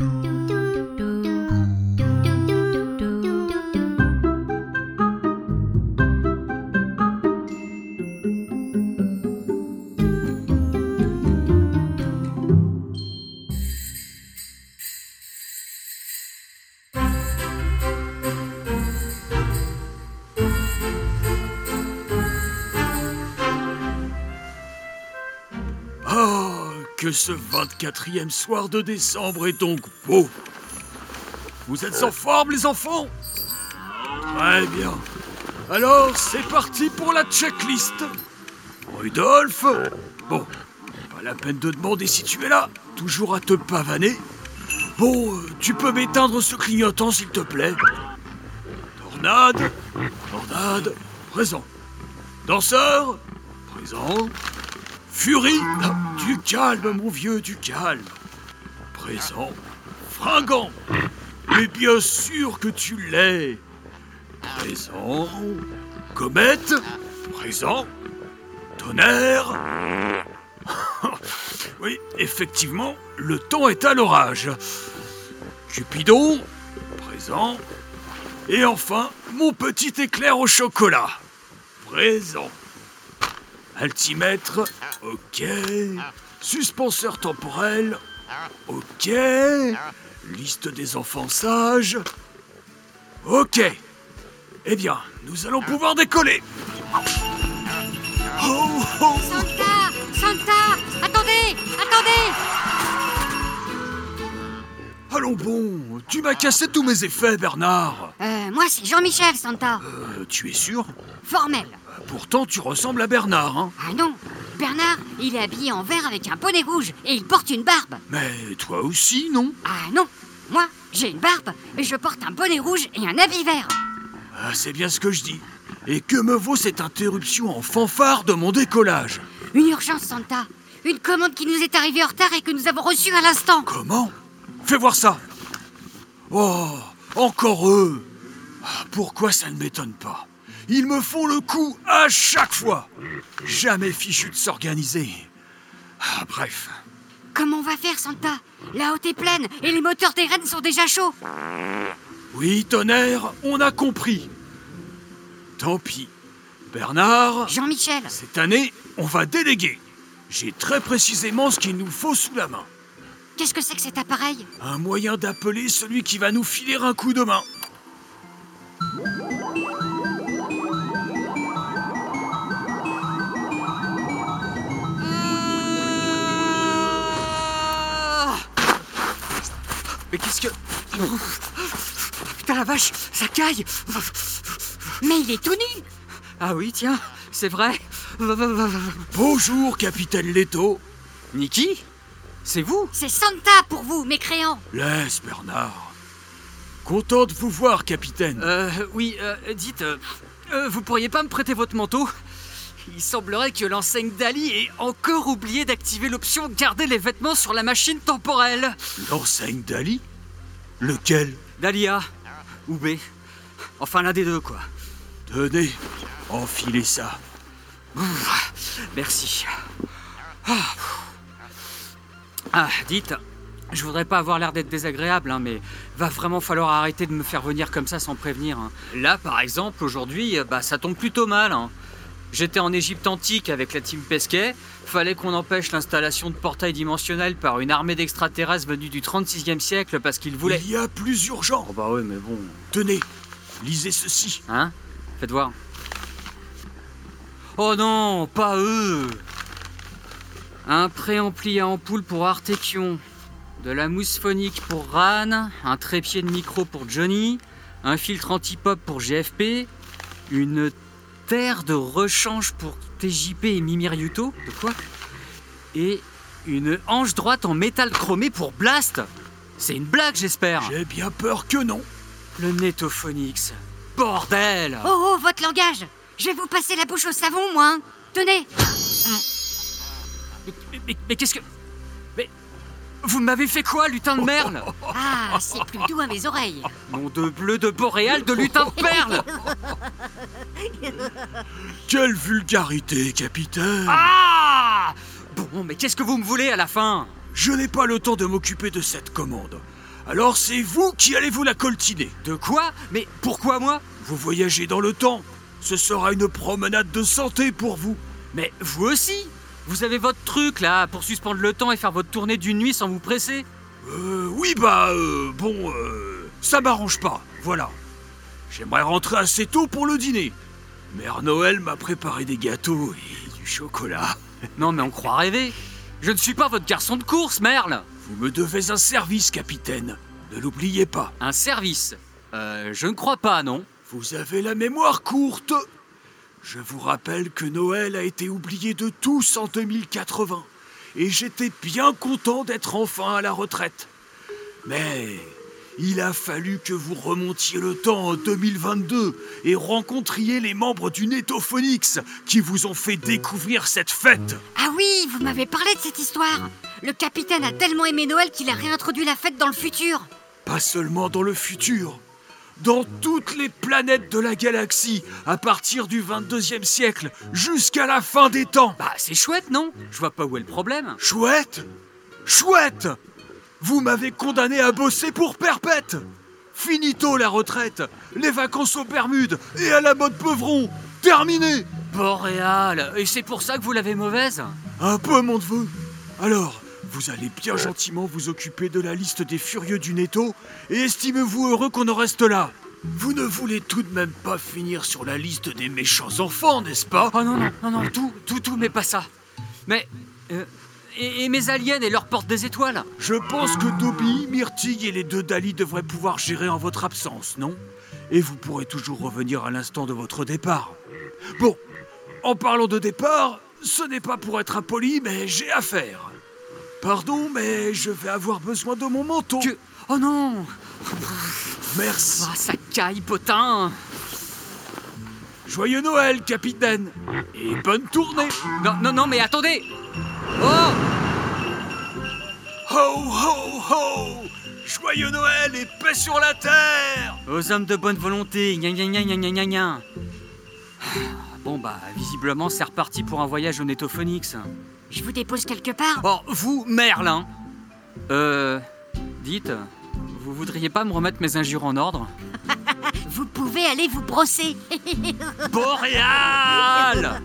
Oh, ce 24e soir de décembre est donc beau Vous êtes en forme, les enfants? Très bien. Alors, c'est parti pour la checklist. Rudolf Bon, pas la peine de demander si tu es là. Toujours à te pavaner. Bon, euh, tu peux m'éteindre ce clignotant, s'il te plaît? Tornade Tornade Présent. Danseur Présent. Furie Du calme, mon vieux, du calme. Présent. Fringant Mais bien sûr que tu l'es. Présent. Comète Présent. Tonnerre Oui, effectivement, le temps est à l'orage. Cupidon Présent. Et enfin, mon petit éclair au chocolat. Présent. Altimètre, ok. Suspenseur temporel, ok. Liste des enfants sages, ok. Eh bien, nous allons pouvoir décoller. Oh, oh. Santa Santa Attendez Attendez Allons bon, tu m'as cassé tous mes effets, Bernard. Euh, moi c'est Jean-Michel, Santa. Euh, tu es sûr? Formel. Pourtant, tu ressembles à Bernard, hein. Ah non Bernard, il est habillé en vert avec un bonnet rouge et il porte une barbe. Mais toi aussi, non? Ah non Moi, j'ai une barbe et je porte un bonnet rouge et un habit vert. Ah, C'est bien ce que je dis. Et que me vaut cette interruption en fanfare de mon décollage? Une urgence, Santa. Une commande qui nous est arrivée en retard et que nous avons reçue à l'instant. Comment? Fais voir ça Oh, encore eux Ah, Pourquoi ça ne m'étonne pas? Ils me font le coup à chaque fois Jamais fichu de s'organiser. Ah, bref. Comment on va faire, Santa? La haute est pleine et les moteurs des rennes sont déjà chauds. Oui, tonnerre, on a compris. Tant pis. Bernard, Jean-Michel, cette année, on va déléguer. J'ai très précisément ce qu'il nous faut sous la main. qu'est-ce que c'est que cet appareil? Un moyen d'appeler celui qui va nous filer un coup de main. Mais qu'est-ce que. Putain la vache, ça caille Mais il est tout nu Ah oui, tiens, c'est vrai. Bonjour, capitaine Leto. Niki C'est vous? C'est Santa pour vous, mécréants Laisse, Bernard. Content de vous voir, capitaine. Euh, oui, euh, dites, euh, euh, vous pourriez pas me prêter votre manteau? Il semblerait que l'enseigne Dali ait encore oublié d'activer l'option garder les vêtements sur la machine temporelle. L'enseigne d'Ali? Lequel? Dahlia ou B. Enfin, l'un des deux, quoi. Tenez, enfilez ça. Merci. Ah. Ah, dites, je voudrais pas avoir l'air d'être désagréable, hein, mais va vraiment falloir arrêter de me faire venir comme ça sans prévenir. hein. Là, par exemple, aujourd'hui, bah, ça tombe plutôt mal. hein. J'étais en Égypte antique avec la team Pesquet. Fallait qu'on empêche l'installation de portails dimensionnels par une armée d'extraterrestres venus du 36e siècle parce qu'ils voulaient. Il y a plus urgent. Oh bah ouais, mais bon. Tenez, lisez ceci. Hein? Faites voir. Oh non, pas eux Un préampli à ampoule pour Artekion, de la mousse phonique pour Ran, un trépied de micro pour Johnny, un filtre anti-pop pour GFP, une terre de rechange pour TJP et Mimir Yuto, de quoi Et une hanche droite en métal chromé pour Blast C'est une blague, j'espère J'ai bien peur que non. Le Netophonix Bordel Oh oh, votre langage Je vais vous passer la bouche au savon, moi hein. Tenez Mais, mais- mais qu'est-ce que. Mais. Vous m'avez fait quoi, lutin de merle Ah, c'est plus doux à mes oreilles Nom de bleu de boréal de lutin de perle Quelle vulgarité, capitaine. Ah Bon, mais qu'est-ce que vous me voulez à la fin? Je n'ai pas le temps de m'occuper de cette commande. Alors c'est vous qui allez vous la coltiner. De quoi? Mais pourquoi moi? Vous voyagez dans le temps. Ce sera une promenade de santé pour vous. Mais vous aussi Vous avez votre truc là pour suspendre le temps et faire votre tournée d'une nuit sans vous presser Euh, oui, bah, euh, bon, euh, ça m'arrange pas, voilà. J'aimerais rentrer assez tôt pour le dîner. Mère Noël m'a préparé des gâteaux et du chocolat. Non mais on croit rêver Je ne suis pas votre garçon de course, Merle Vous me devez un service, capitaine. Ne l'oubliez pas. Un service Euh, je ne crois pas, non Vous avez la mémoire courte. Je vous rappelle que Noël a été oublié de tous en 2080. Et j'étais bien content d'être enfin à la retraite. Mais il a fallu que vous remontiez le temps en 2022 et rencontriez les membres du Netophonix qui vous ont fait découvrir cette fête. Ah oui, vous m'avez parlé de cette histoire. Le capitaine a tellement aimé Noël qu'il a réintroduit la fête dans le futur. Pas seulement dans le futur, dans toutes les planètes de la galaxie, à partir du 22e siècle jusqu'à la fin des temps. Bah c'est chouette, non? Je vois pas où est le problème. Chouette! Chouette! Vous m'avez condamné à bosser pour perpète! Finito la retraite, les vacances aux Bermudes et à la mode Beuvron Terminé! Boréal. Et c'est pour ça que vous l'avez mauvaise? Un peu mon neveu. Alors, vous allez bien gentiment vous occuper de la liste des furieux du Netto et estimez-vous heureux qu'on en reste là. Vous ne voulez tout de même pas finir sur la liste des méchants enfants, n'est-ce pas? Oh non, non, non, non, tout, tout, tout, mais pas ça. Mais... euh, et, et mes aliens et leur porte des étoiles? Je pense que Dobby, Myrtille et les deux Dali devraient pouvoir gérer en votre absence, non? Et vous pourrez toujours revenir à l'instant de votre départ. Bon, en parlant de départ, ce n'est pas pour être impoli, mais j'ai affaire. Pardon, mais je vais avoir besoin de mon manteau. Que... Oh non. Merci. Ah, ça caille, potin. Joyeux Noël, capitaine. Et bonne tournée. Non, non, non, mais attendez. Oh. Ho, ho, ho. Joyeux Noël et paix sur la terre. Aux hommes de bonne volonté, gna gna gna gna gna gna. Bon bah, visiblement c'est reparti pour un voyage au Netophonix. Je vous dépose quelque part. Oh, vous, Merlin Euh... Dites, vous voudriez pas me remettre mes injures en ordre Vous pouvez aller vous brosser. Boréal